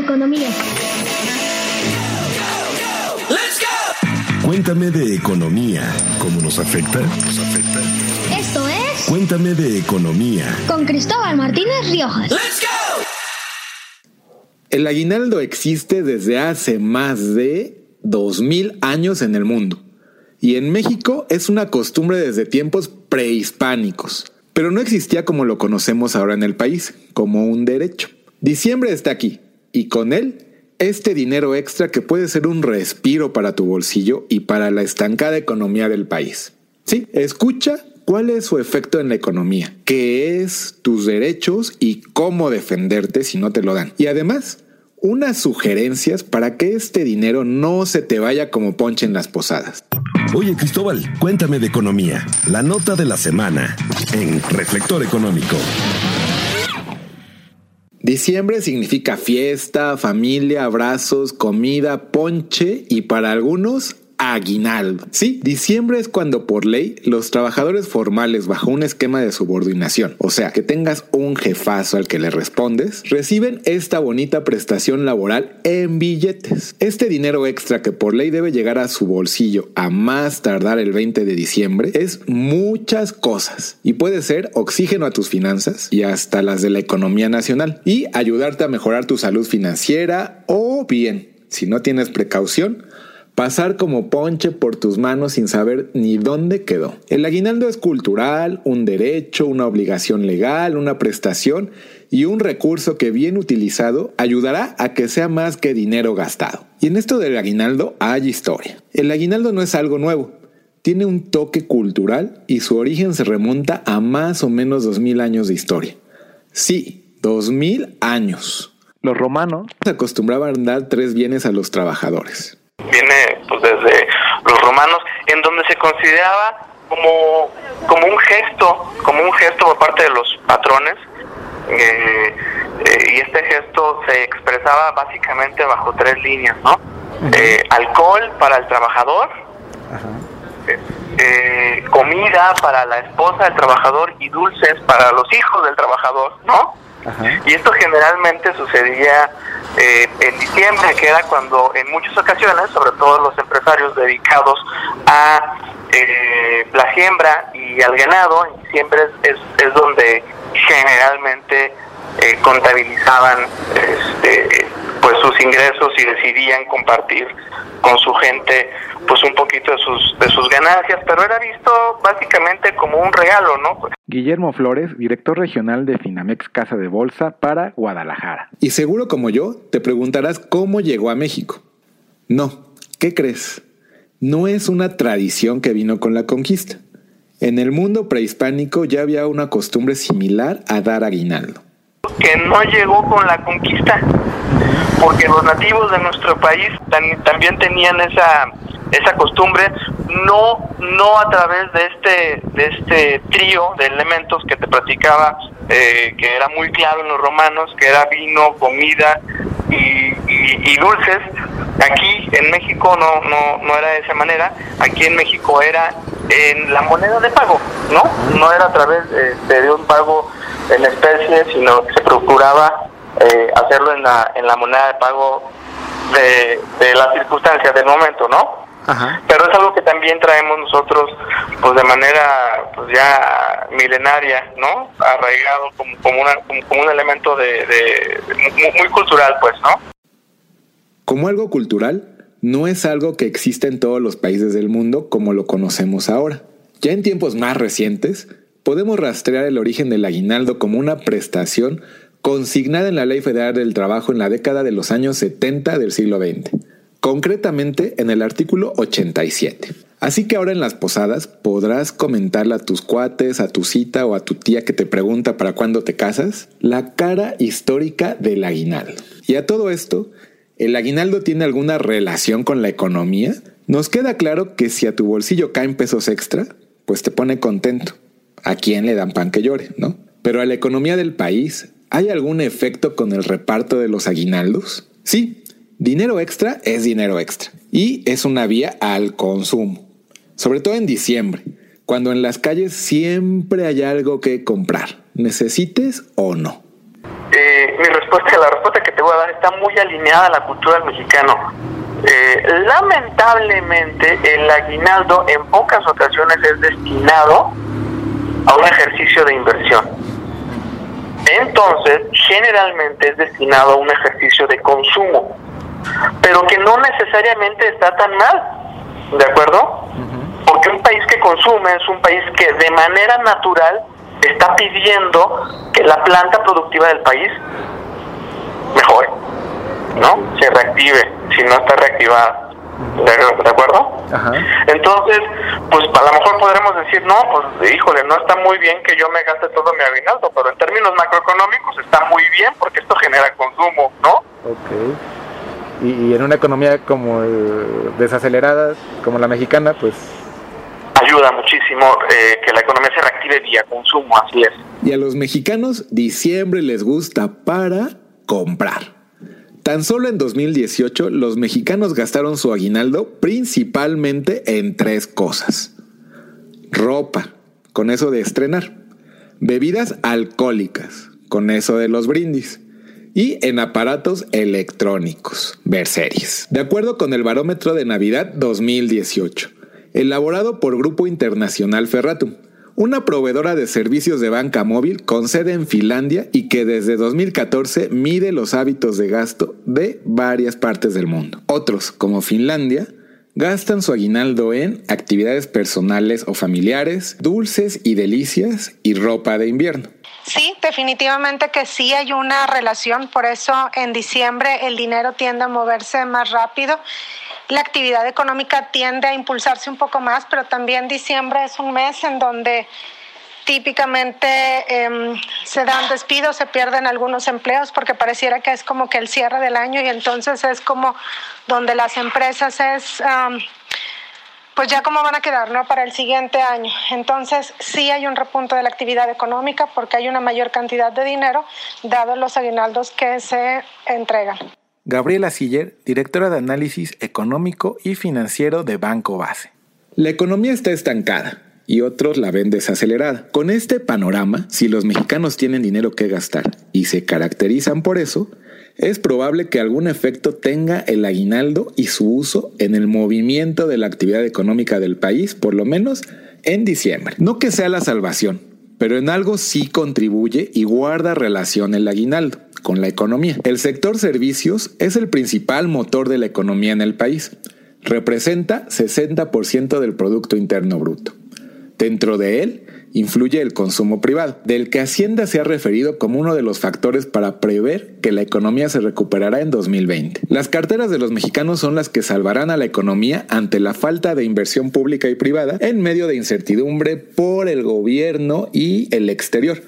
de economía. Cuéntame de economía. ¿Cómo nos afecta? ¿Nos afecta? Esto es Cuéntame de economía. con Cristóbal Martínez Riojas. El aguinaldo existe desde hace más de 2000 años en el mundo. Y en México es una costumbre desde tiempos prehispánicos. Pero no existía como lo conocemos ahora en el país, como un derecho. Diciembre está aquí, y con él este dinero extra que puede ser un respiro para tu bolsillo y para la estancada economía del país. Sí, escucha cuál es su efecto en la economía, qué es tus derechos y cómo defenderte si no te lo dan. Y además, unas sugerencias para que este dinero no se te vaya como ponche en las posadas. Oye, Cristóbal, cuéntame de economía. La nota de la semana en Reflector Económico. Diciembre significa fiesta, familia, abrazos, comida, ponche y para algunos aguinaldo. Sí, diciembre es cuando por ley los trabajadores formales bajo un esquema de subordinación, o sea, que tengas un jefazo al que le respondes, reciben esta bonita prestación laboral en billetes. Este dinero extra que por ley debe llegar a su bolsillo a más tardar el 20 de diciembre es muchas cosas y puede ser oxígeno a tus finanzas y hasta las de la economía nacional y ayudarte a mejorar tu salud financiera o bien, si no tienes precaución, pasar como ponche por tus manos sin saber ni dónde quedó. El aguinaldo es cultural, un derecho, una obligación legal, una prestación y un recurso que bien utilizado ayudará a que sea más que dinero gastado. Y en esto del aguinaldo hay historia. El aguinaldo no es algo nuevo. Tiene un toque cultural y su origen se remonta a más o menos 2000 años de historia. Sí, 2000 años. Los romanos acostumbraban a dar tres bienes a los trabajadores. Viene pues desde los romanos, en donde se consideraba como, como un gesto, como un gesto por parte de los patrones, eh, eh, y este gesto se expresaba básicamente bajo tres líneas, ¿no? Eh, alcohol para el trabajador, eh, comida para la esposa del trabajador y dulces para los hijos del trabajador, ¿no? Y esto generalmente sucedía eh, en diciembre, que era cuando en muchas ocasiones, sobre todo los empresarios dedicados a eh, la siembra y al ganado, en diciembre es, es, es donde generalmente eh, contabilizaban este, pues sus ingresos y decidían compartir con su gente pues un poquito de sus de sus ganancias, pero era visto básicamente como un regalo, ¿no? Guillermo Flores, director regional de Finamex Casa de Bolsa para Guadalajara. Y seguro como yo, te preguntarás cómo llegó a México. No, ¿qué crees? No es una tradición que vino con la conquista. En el mundo prehispánico ya había una costumbre similar a dar aguinaldo. que no llegó con la conquista, porque los nativos de nuestro país también tenían esa esa costumbre, no no a través de este de este trío de elementos que te platicaba, eh, que era muy claro en los romanos, que era vino, comida y, y- dulces. Aquí en México no, no, no era de esa manera, aquí en México era en la moneda de pago, ¿no? No era a través este, de un pago en especie, sino que se procuraba eh, hacerlo en la, en la moneda de pago de, de las circunstancias del momento, ¿no? Ajá. Pero es algo que también traemos nosotros, pues de manera pues ya milenaria, ¿no? Arraigado como, como, una, como, como un elemento de, de- muy, muy cultural, pues, ¿no? Como algo cultural, no es algo que exista en todos los países del mundo como lo conocemos ahora. Ya en tiempos más recientes, podemos rastrear el origen del aguinaldo como una prestación consignada en la Ley Federal del Trabajo en la década de los años 70 del siglo XX, concretamente en el artículo 87. Así que ahora en las posadas podrás comentarle a tus cuates, a tu cita o a tu tía que te pregunta para cuándo te casas la cara histórica del aguinaldo. Y a todo esto, ¿el aguinaldo tiene alguna relación con la economía? Nos queda claro que si a tu bolsillo caen pesos extra, pues te pone contento. ¿A quién le dan pan que llore, no? Pero a la economía del país, ¿hay algún efecto con el reparto de los aguinaldos? Sí, dinero extra es dinero extra y es una vía al consumo, sobre todo en diciembre, cuando en las calles siempre hay algo que comprar, necesites o no. Eh, mi respuesta, la respuesta que te voy a dar está muy alineada a la cultura del mexicano. Eh, lamentablemente el aguinaldo en pocas ocasiones es destinado a un ejercicio de inversión. Entonces, generalmente es destinado a un ejercicio de consumo, pero que no necesariamente está tan mal, ¿de acuerdo? Porque un país que consume es un país que de manera natural está pidiendo que la planta productiva del país mejore, ¿no? Se reactive, si no está reactivada. ¿De, acuerdo? Entonces, pues a lo mejor podremos decir, no, pues híjole, no está muy bien que yo me gaste todo mi aguinaldo, pero en términos macroeconómicos está muy bien porque esto genera consumo, ¿no? Ok. Y, en una economía como desacelerada, como la mexicana, pues ayuda muchísimo eh, que la economía se reactive vía consumo, así es. Y a los mexicanos diciembre les gusta para comprar. Tan solo en 2018 los mexicanos gastaron su aguinaldo principalmente en tres cosas. Ropa, con eso de estrenar. Bebidas alcohólicas, con eso de los brindis. Y en aparatos electrónicos, ver series. De acuerdo con el barómetro de Navidad 2018 elaborado por Grupo Internacional Ferratum, una proveedora de servicios de banca móvil con sede en Finlandia y que desde 2014 mide los hábitos de gasto de varias partes del mundo. Otros, como Finlandia, gastan su aguinaldo en actividades personales o familiares, dulces y delicias y ropa de invierno. Sí, definitivamente que sí hay una relación, por eso en diciembre el dinero tiende a moverse más rápido la actividad económica tiende a impulsarse un poco más, pero también diciembre es un mes en donde típicamente em, se dan despidos, se pierden algunos empleos porque pareciera que es como que el cierre del año y entonces es como donde las empresas es, pues ya cómo van a quedar, ¿no? Para el siguiente año. Entonces sí hay un repunto de la actividad económica porque hay una mayor cantidad de dinero dado los aguinaldos que se entregan. Gabriela Siller, directora de análisis económico y financiero de Banco Base. La economía está estancada y otros la ven desacelerada. Con este panorama, si los mexicanos tienen dinero que gastar y se caracterizan por eso, es probable que algún efecto tenga el aguinaldo y su uso en el movimiento de la actividad económica del país, por lo menos en diciembre. No que sea la salvación, pero en algo sí contribuye y guarda relación el aguinaldo con la economía. El sector servicios es el principal motor de la economía en el país. Representa 60% del Producto Interno Bruto. Dentro de él influye el consumo privado, del que Hacienda se ha referido como uno de los factores para prever que la economía se recuperará en 2020. Las carteras de los mexicanos son las que salvarán a la economía ante la falta de inversión pública y privada en medio de incertidumbre por el gobierno y el exterior.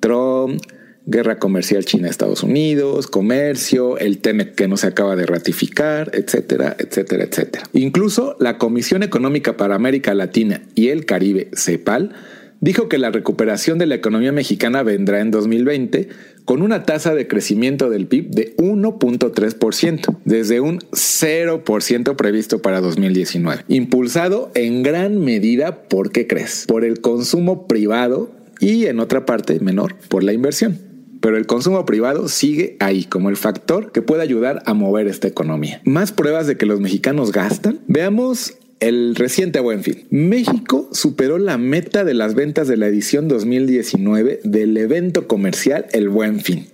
Trump, guerra comercial China-Estados Unidos, comercio, el TEMEC que no se acaba de ratificar, etcétera, etcétera, etcétera. Incluso la Comisión Económica para América Latina y el Caribe, CEPAL, dijo que la recuperación de la economía mexicana vendrá en 2020 con una tasa de crecimiento del PIB de 1.3%, desde un 0% previsto para 2019, impulsado en gran medida por qué crees? Por el consumo privado y en otra parte menor por la inversión pero el consumo privado sigue ahí como el factor que puede ayudar a mover esta economía. Más pruebas de que los mexicanos gastan. Veamos el reciente Buen Fin. México superó la meta de las ventas de la edición 2019 del evento comercial El Buen Fin,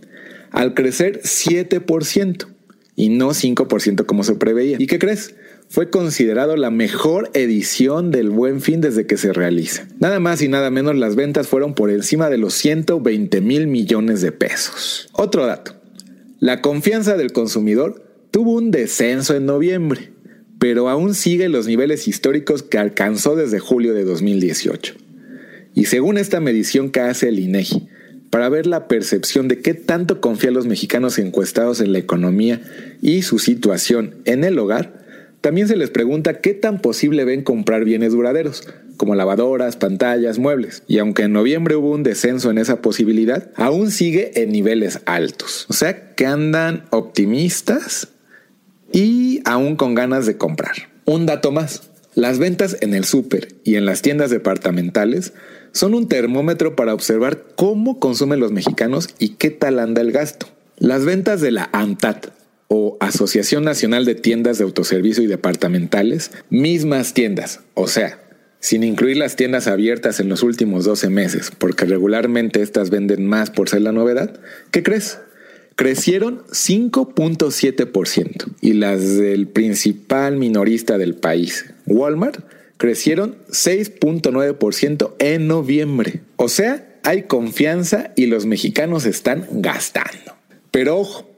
al crecer 7% y no 5% como se preveía. ¿Y qué crees? Fue considerado la mejor edición del Buen Fin desde que se realiza. Nada más y nada menos las ventas fueron por encima de los 120 mil millones de pesos. Otro dato, la confianza del consumidor tuvo un descenso en noviembre, pero aún sigue los niveles históricos que alcanzó desde julio de 2018. Y según esta medición que hace el INEGI, para ver la percepción de qué tanto confían los mexicanos encuestados en la economía y su situación en el hogar, también se les pregunta qué tan posible ven comprar bienes duraderos, como lavadoras, pantallas, muebles. Y aunque en noviembre hubo un descenso en esa posibilidad, aún sigue en niveles altos. O sea que andan optimistas y aún con ganas de comprar. Un dato más. Las ventas en el súper y en las tiendas departamentales son un termómetro para observar cómo consumen los mexicanos y qué tal anda el gasto. Las ventas de la ANTAT o Asociación Nacional de Tiendas de Autoservicio y Departamentales, mismas tiendas, o sea, sin incluir las tiendas abiertas en los últimos 12 meses, porque regularmente estas venden más por ser la novedad, ¿qué crees? Crecieron 5.7% y las del principal minorista del país, Walmart, crecieron 6.9% en noviembre. O sea, hay confianza y los mexicanos están gastando. Pero ojo,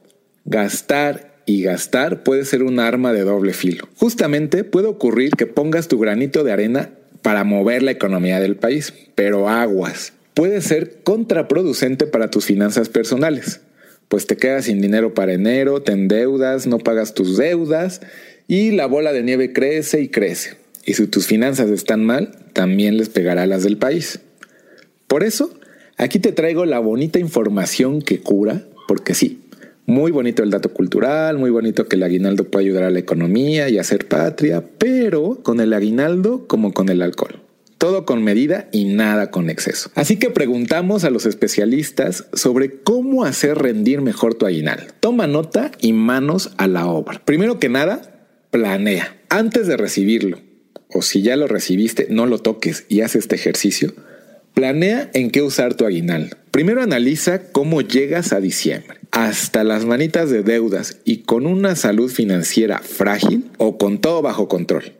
gastar y gastar puede ser un arma de doble filo. Justamente puede ocurrir que pongas tu granito de arena para mover la economía del país, pero aguas. Puede ser contraproducente para tus finanzas personales, pues te quedas sin dinero para enero, te endeudas, no pagas tus deudas y la bola de nieve crece y crece. Y si tus finanzas están mal, también les pegará las del país. Por eso, aquí te traigo la bonita información que cura, porque sí, muy bonito el dato cultural, muy bonito que el aguinaldo puede ayudar a la economía y hacer patria, pero con el aguinaldo como con el alcohol. Todo con medida y nada con exceso. Así que preguntamos a los especialistas sobre cómo hacer rendir mejor tu aguinaldo. Toma nota y manos a la obra. Primero que nada, planea. Antes de recibirlo, o si ya lo recibiste, no lo toques y haz este ejercicio, planea en qué usar tu aguinaldo. Primero analiza cómo llegas a diciembre, hasta las manitas de deudas y con una salud financiera frágil o con todo bajo control.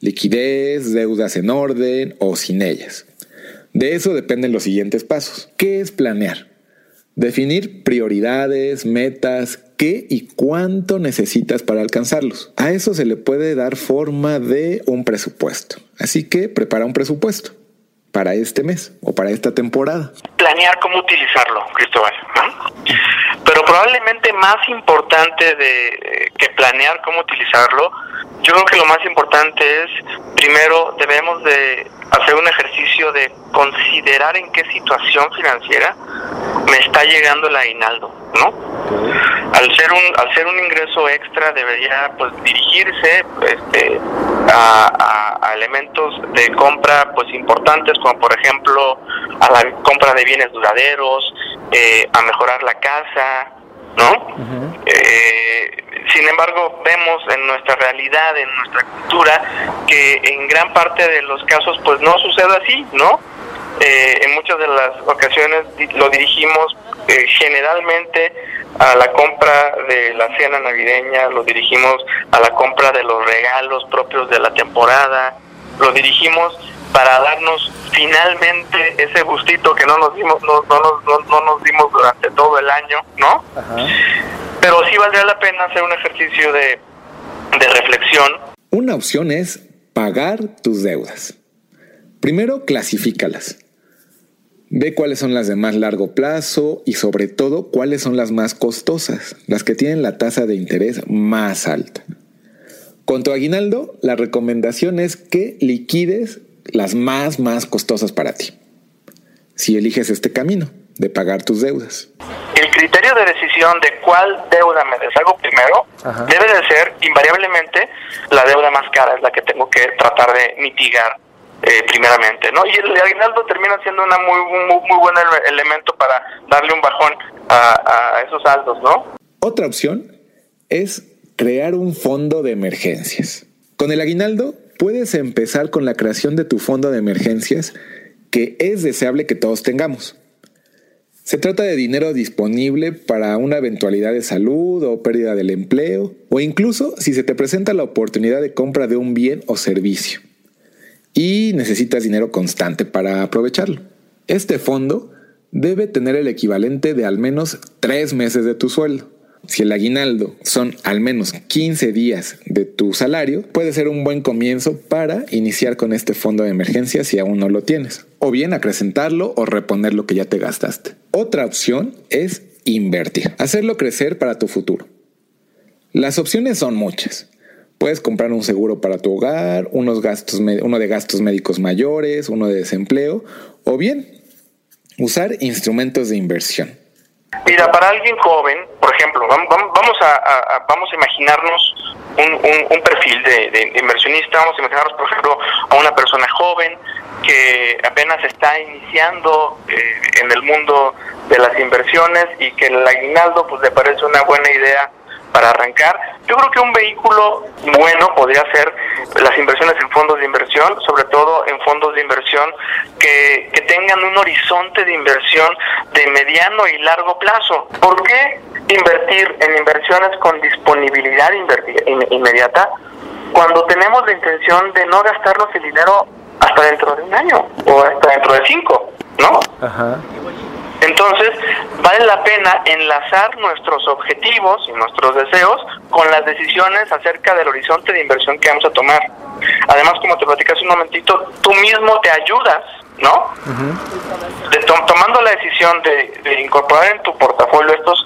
Liquidez, deudas en orden o sin ellas. De eso dependen los siguientes pasos. ¿Qué es planear? Definir prioridades, metas, qué y cuánto necesitas para alcanzarlos. A eso se le puede dar forma de un presupuesto. Así que prepara un presupuesto para este mes o para esta temporada. Planear cómo utilizarlo, Cristóbal. Pero probablemente más importante de eh, que planear cómo utilizarlo, yo creo que lo más importante es, primero debemos de hacer un ejercicio de considerar en qué situación financiera me está llegando el aguinaldo, ¿no? Al ser un al ser un ingreso extra debería pues dirigirse este, a, a, elementos de compra pues importantes como por ejemplo a la compra de bienes duraderos, eh, a mejorar la casa, ¿no? eh, sin embargo, vemos en nuestra realidad, en nuestra cultura, que en gran parte de los casos pues no sucede así, ¿no? Eh, en muchas de las ocasiones lo dirigimos eh, generalmente a la compra de la cena navideña, lo dirigimos a la compra de los regalos propios de la temporada, lo dirigimos para darnos finalmente ese gustito que no nos dimos no, no, no, no nos dimos durante todo el año, ¿no? Pero sí valdría la pena hacer un ejercicio de, de reflexión. Una opción es pagar tus deudas. Primero, clasifícalas. Ve cuáles son las de más largo plazo y sobre todo cuáles son las más costosas, las que tienen la tasa de interés más alta. Con tu aguinaldo, la recomendación es que liquides las más, más costosas para ti, si eliges este camino de pagar tus deudas. El criterio de decisión de cuál deuda me deshago primero Ajá. debe de ser invariablemente la deuda más cara, es la que tengo que tratar de mitigar eh, primeramente, ¿no? Y el aguinaldo termina siendo una muy, muy, muy buen elemento para darle un bajón a, a esos saldos, ¿no? Otra opción es crear un fondo de emergencias. Con el aguinaldo puedes empezar con la creación de tu fondo de emergencias que es deseable que todos tengamos. Se trata de dinero disponible para una eventualidad de salud o pérdida del empleo, o incluso si se te presenta la oportunidad de compra de un bien o servicio y necesitas dinero constante para aprovecharlo. Este fondo debe tener el equivalente de al menos tres meses de tu sueldo. Si el aguinaldo son al menos 15 días de tu salario, puede ser un buen comienzo para iniciar con este fondo de emergencia si aún no lo tienes, o bien acrecentarlo o reponer lo que ya te gastaste. Otra opción es invertir, hacerlo crecer para tu futuro. Las opciones son muchas. Puedes comprar un seguro para tu hogar, unos gastos, uno de gastos médicos mayores, uno de desempleo, o bien usar instrumentos de inversión. Mira, para alguien joven, por ejemplo, vamos a, a vamos a imaginarnos un, un, perfil de, de, inversionista, vamos a imaginarnos, por ejemplo, a una persona joven que apenas está iniciando eh, en el mundo de las inversiones y que el aguinaldo pues le parece una buena idea para arrancar. Yo creo que un vehículo bueno podría ser las inversiones en fondos de inversión, sobre todo en fondos de inversión que, que tengan un horizonte de inversión de mediano y largo plazo. ¿Por qué invertir en inversiones con disponibilidad inmediata cuando tenemos la intención de no gastarnos el dinero hasta dentro de un año o hasta dentro de cinco, ¿no? Ajá. Entonces, vale la pena enlazar nuestros objetivos y nuestros deseos con las decisiones acerca del horizonte de inversión que vamos a tomar. Además, como te platicas un momentito, tú mismo te ayudas ¿no? tomando la decisión de, incorporar en tu portafolio estos estos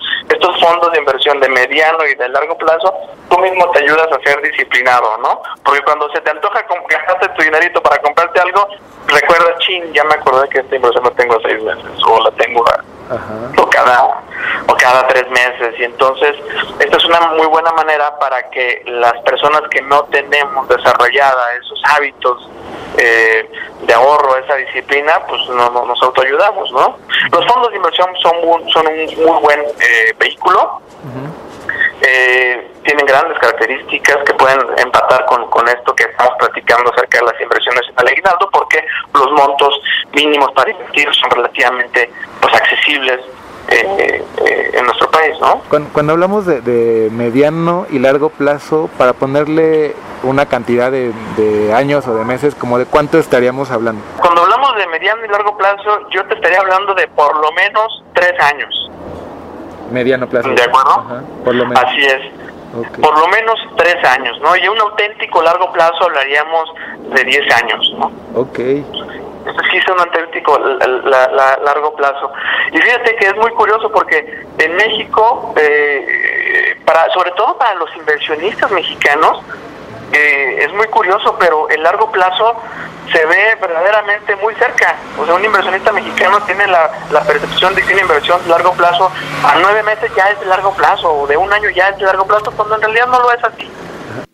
fondos de inversión de mediano y de largo plazo, tú mismo te ayudas a ser disciplinado, ¿no? Porque cuando se te antoja gastaste tu dinerito para comprarte algo, recuerda, chin, ya me acordé que esta inversión la tengo a seis meses o la tengo o cada o cada tres meses y entonces esta es una muy buena manera para que las personas que no tenemos desarrollada esos hábitos eh, de ahorro, esa disciplina, pues no, nos autoayudamos, ¿no? Los fondos de inversión son, son un muy buen eh, vehículo. Eh, tienen grandes características que pueden empatar con, con esto que estamos platicando acerca de las inversiones en aguinaldo porque los montos mínimos para invertir son relativamente pues accesibles eh, eh, en nuestro país, ¿no? Cuando, hablamos de, mediano y largo plazo, para ponerle una cantidad de, años o de meses, como de cuánto estaríamos hablando? Cuando hablamos de mediano y largo plazo, yo te estaría hablando de por lo menos tres años. Mediano plazo. ¿De acuerdo? por lo menos. Así es. Por lo menos tres años, ¿no? Y un auténtico largo plazo hablaríamos de diez años, ¿no? Ok. Esto es un largo plazo. Y fíjate que es muy curioso porque en México, eh, para sobre todo para los inversionistas mexicanos, eh, es muy curioso, pero el largo plazo se ve verdaderamente muy cerca. O sea, un inversionista mexicano tiene la, percepción de que una inversión largo plazo a nueve meses ya es de largo plazo, o de un año ya es de largo plazo, cuando en realidad no lo es así.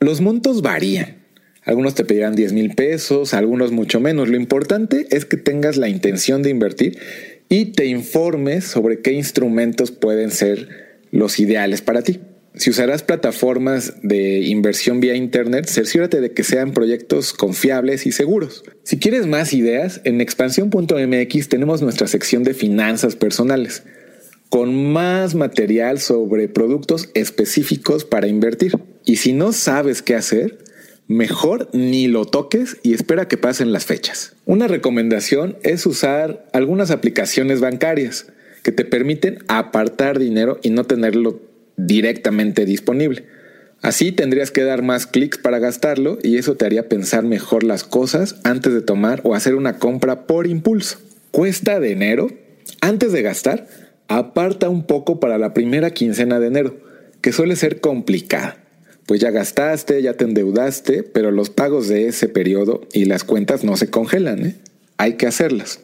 Los montos varían. Algunos te pedirán 10 mil pesos, algunos mucho menos. Lo importante es que tengas la intención de invertir y te informes sobre qué instrumentos pueden ser los ideales para ti. Si usarás plataformas de inversión vía Internet, cerciórate de que sean proyectos confiables y seguros. Si quieres más ideas, en expansión.mx tenemos nuestra sección de finanzas personales, con más material sobre productos específicos para invertir. Y si no sabes qué hacer, mejor ni lo toques y espera que pasen las fechas. Una recomendación es usar algunas aplicaciones bancarias que te permiten apartar dinero y no tenerlo directamente disponible. Así tendrías que dar más clics para gastarlo y eso te haría pensar mejor las cosas antes de tomar o hacer una compra por impulso. Cuesta de enero. Antes de gastar, aparta un poco para la primera quincena de enero, que suele ser complicada. Pues ya gastaste, ya te endeudaste, pero los pagos de ese periodo y las cuentas no se congelan, ¿eh? Hay que hacerlas.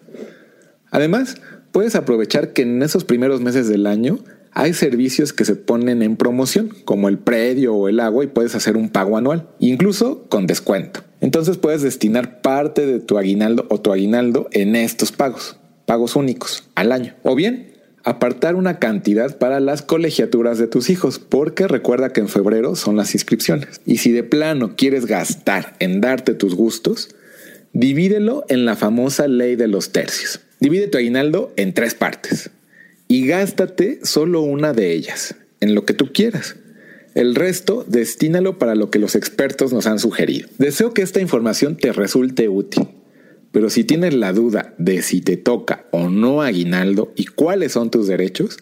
Además, puedes aprovechar que en esos primeros meses del año hay servicios que se ponen en promoción, como el predio o el agua, y puedes hacer un pago anual, incluso con descuento. Entonces puedes destinar parte de tu aguinaldo o tu aguinaldo en estos pagos, pagos únicos al año. O bien, apartar una cantidad para las colegiaturas de tus hijos, porque recuerda que en febrero son las inscripciones. Y si de plano quieres gastar en darte tus gustos, divídelo en la famosa ley de los tercios. Divide tu aguinaldo en tres partes y gástate solo una de ellas, en lo que tú quieras. El resto, destínalo para lo que los expertos nos han sugerido. Deseo que esta información te resulte útil. Pero si tienes la duda de si te toca o no aguinaldo y cuáles son tus derechos,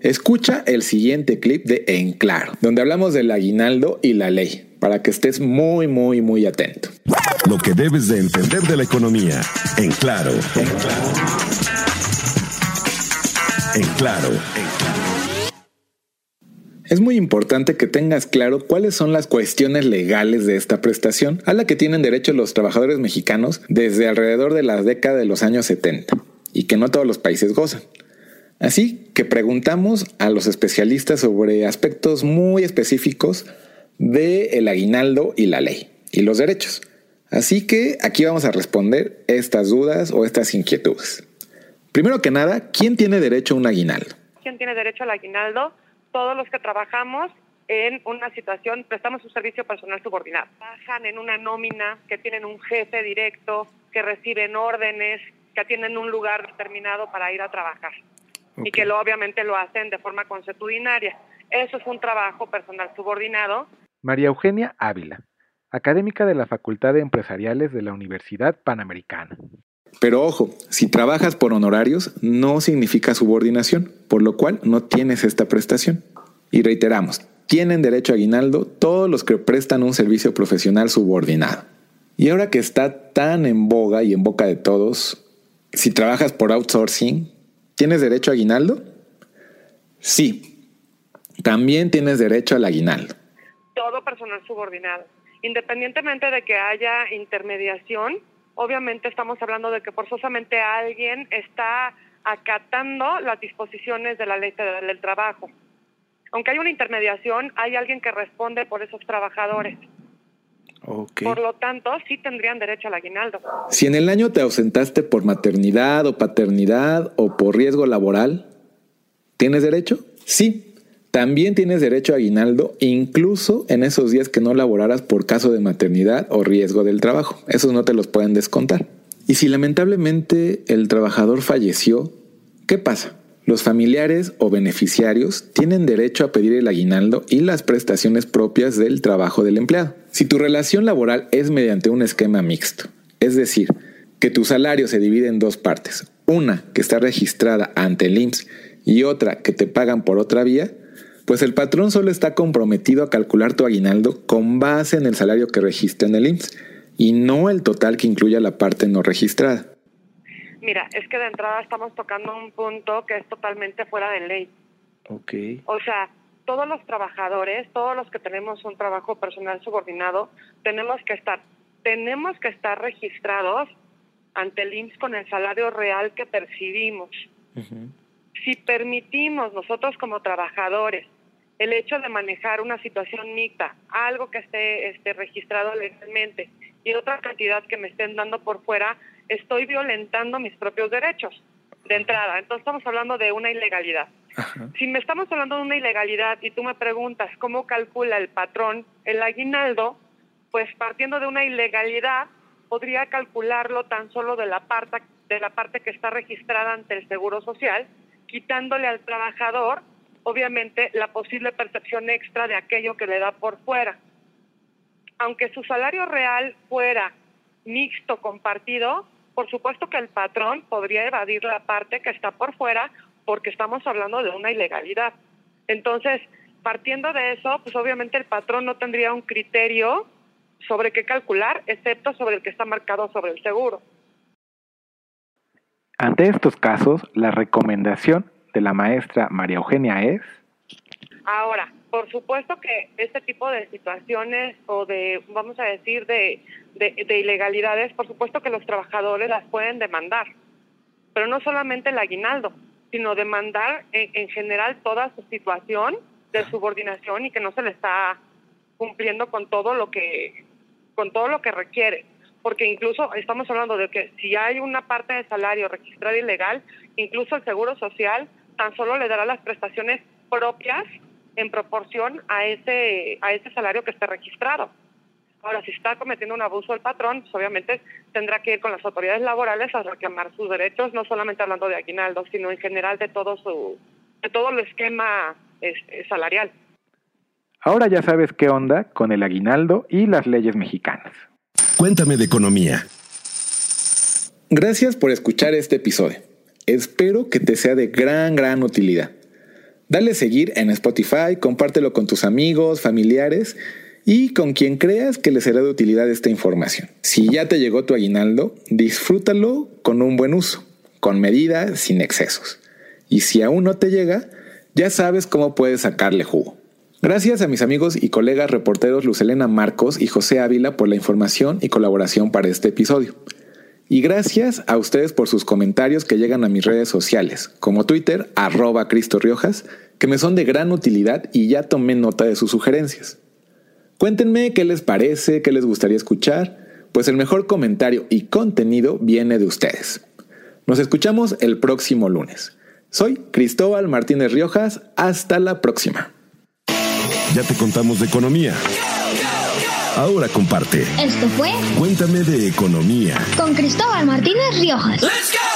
escucha el siguiente clip de En Claro, donde hablamos del aguinaldo y la ley, para que estés muy, muy, muy atento. Lo que debes de entender de la economía, En Claro. En claro en claro, Es muy importante que tengas claro cuáles son las cuestiones legales de esta prestación a la que tienen derecho los trabajadores mexicanos desde alrededor de la década de los años 70 y que no todos los países gozan. Así que preguntamos a los especialistas sobre aspectos muy específicos del el aguinaldo y la ley y los derechos. Así que aquí vamos a responder estas dudas o estas inquietudes. Primero que nada, ¿quién tiene derecho a un aguinaldo? ¿Quién tiene derecho al aguinaldo? Todos los que trabajamos en una situación, prestamos un servicio personal subordinado. Trabajan en una nómina, que tienen un jefe directo, que reciben órdenes, que tienen un lugar determinado para ir a trabajar. Y que lo, obviamente lo hacen de forma consuetudinaria. Eso es un trabajo personal subordinado. María Eugenia Ávila, académica de la Facultad de Empresariales de la Universidad Panamericana. Pero ojo, si trabajas por honorarios no significa subordinación, por lo cual no tienes esta prestación. Y reiteramos, tienen derecho a aguinaldo todos los que prestan un servicio profesional subordinado. Y ahora que está tan en boga y en boca de todos, si trabajas por outsourcing, ¿tienes derecho a aguinaldo? Sí, también tienes derecho al aguinaldo. Todo personal subordinado independientemente de que haya intermediación, obviamente estamos hablando de que forzosamente alguien está acatando las disposiciones de la ley del trabajo. Aunque hay una intermediación, hay alguien que responde por esos trabajadores. Por lo tanto, sí tendrían derecho al aguinaldo. Si en el año te ausentaste por maternidad o paternidad o por riesgo laboral, ¿tienes derecho? Sí, también tienes derecho a aguinaldo incluso en esos días que no laboraras por caso de maternidad o riesgo del trabajo. Esos no te los pueden descontar. Y si lamentablemente el trabajador falleció, ¿qué pasa? Los familiares o beneficiarios tienen derecho a pedir el aguinaldo y las prestaciones propias del trabajo del empleado. Si tu relación laboral es mediante un esquema mixto, es decir, que tu salario se divide en dos partes, una que está registrada ante el IMSS y otra que te pagan por otra vía, pues el patrón solo está comprometido a calcular tu aguinaldo con base en el salario que registra en el IMSS y no el total que incluya la parte no registrada. Mira, es que de entrada estamos tocando un punto que es totalmente fuera de ley. Ok. O sea, todos los trabajadores, todos los que tenemos un trabajo personal subordinado, tenemos que estar, tenemos que estar registrados ante el IMSS con el salario real que percibimos si permitimos nosotros como trabajadores el hecho de manejar una situación mixta, algo que esté este, registrado legalmente y otra cantidad que me estén dando por fuera, estoy violentando mis propios derechos de entrada. Entonces estamos hablando de una ilegalidad. Si me estamos hablando de una ilegalidad y tú me preguntas cómo calcula el patrón el aguinaldo, pues partiendo de una ilegalidad podría calcularlo tan solo de la parte de la parte que está registrada ante el Seguro Social quitándole al trabajador, obviamente, la posible percepción extra de aquello que le da por fuera. Aunque su salario real fuera mixto, compartido, por supuesto que el patrón podría evadir la parte que está por fuera porque estamos hablando de una ilegalidad. Entonces, partiendo de eso, pues obviamente el patrón no tendría un criterio sobre qué calcular, excepto sobre el que está marcado sobre el seguro. Ante estos casos, la recomendación de la maestra María Eugenia es... Ahora, por supuesto que este tipo de situaciones o de, vamos a decir, de, de, ilegalidades, por supuesto que los trabajadores las pueden demandar, pero no solamente el aguinaldo, sino demandar en, en general toda su situación de subordinación y que no se le está cumpliendo con todo lo que con todo lo que requiere porque incluso estamos hablando de que si hay una parte de salario registrada ilegal, incluso el Seguro Social tan solo le dará las prestaciones propias en proporción a ese, a ese salario que esté registrado. Ahora, si está cometiendo un abuso el patrón, pues obviamente tendrá que ir con las autoridades laborales a reclamar sus derechos, no solamente hablando de aguinaldo, sino en general de todo su, de todo el esquema este, salarial. Ahora ya sabes qué onda con el aguinaldo y las leyes mexicanas. Cuéntame de economía. Gracias por escuchar este episodio. Espero que te sea de gran, gran utilidad. Dale seguir en Spotify, compártelo con tus amigos, familiares y con quien creas que le será de utilidad esta información. Si ya te llegó tu aguinaldo, disfrútalo con un buen uso, con medida, sin excesos. Y si aún no te llega, ya sabes cómo puedes sacarle jugo. Gracias a mis amigos y colegas reporteros Lucelena Marcos y José Ávila por la información y colaboración para este episodio. Y gracias a ustedes por sus comentarios que llegan a mis redes sociales, como Twitter, arroba Cristo Riojas, que me son de gran utilidad y ya tomé nota de sus sugerencias. Cuéntenme qué les parece, qué les gustaría escuchar, pues el mejor comentario y contenido viene de ustedes. Nos escuchamos el próximo lunes. Soy Cristóbal Martínez Riojas. Hasta la próxima. Ya te contamos de economía. Ahora comparte. Esto fue Cuéntame de economía. con Cristóbal Martínez Riojas. Let's go!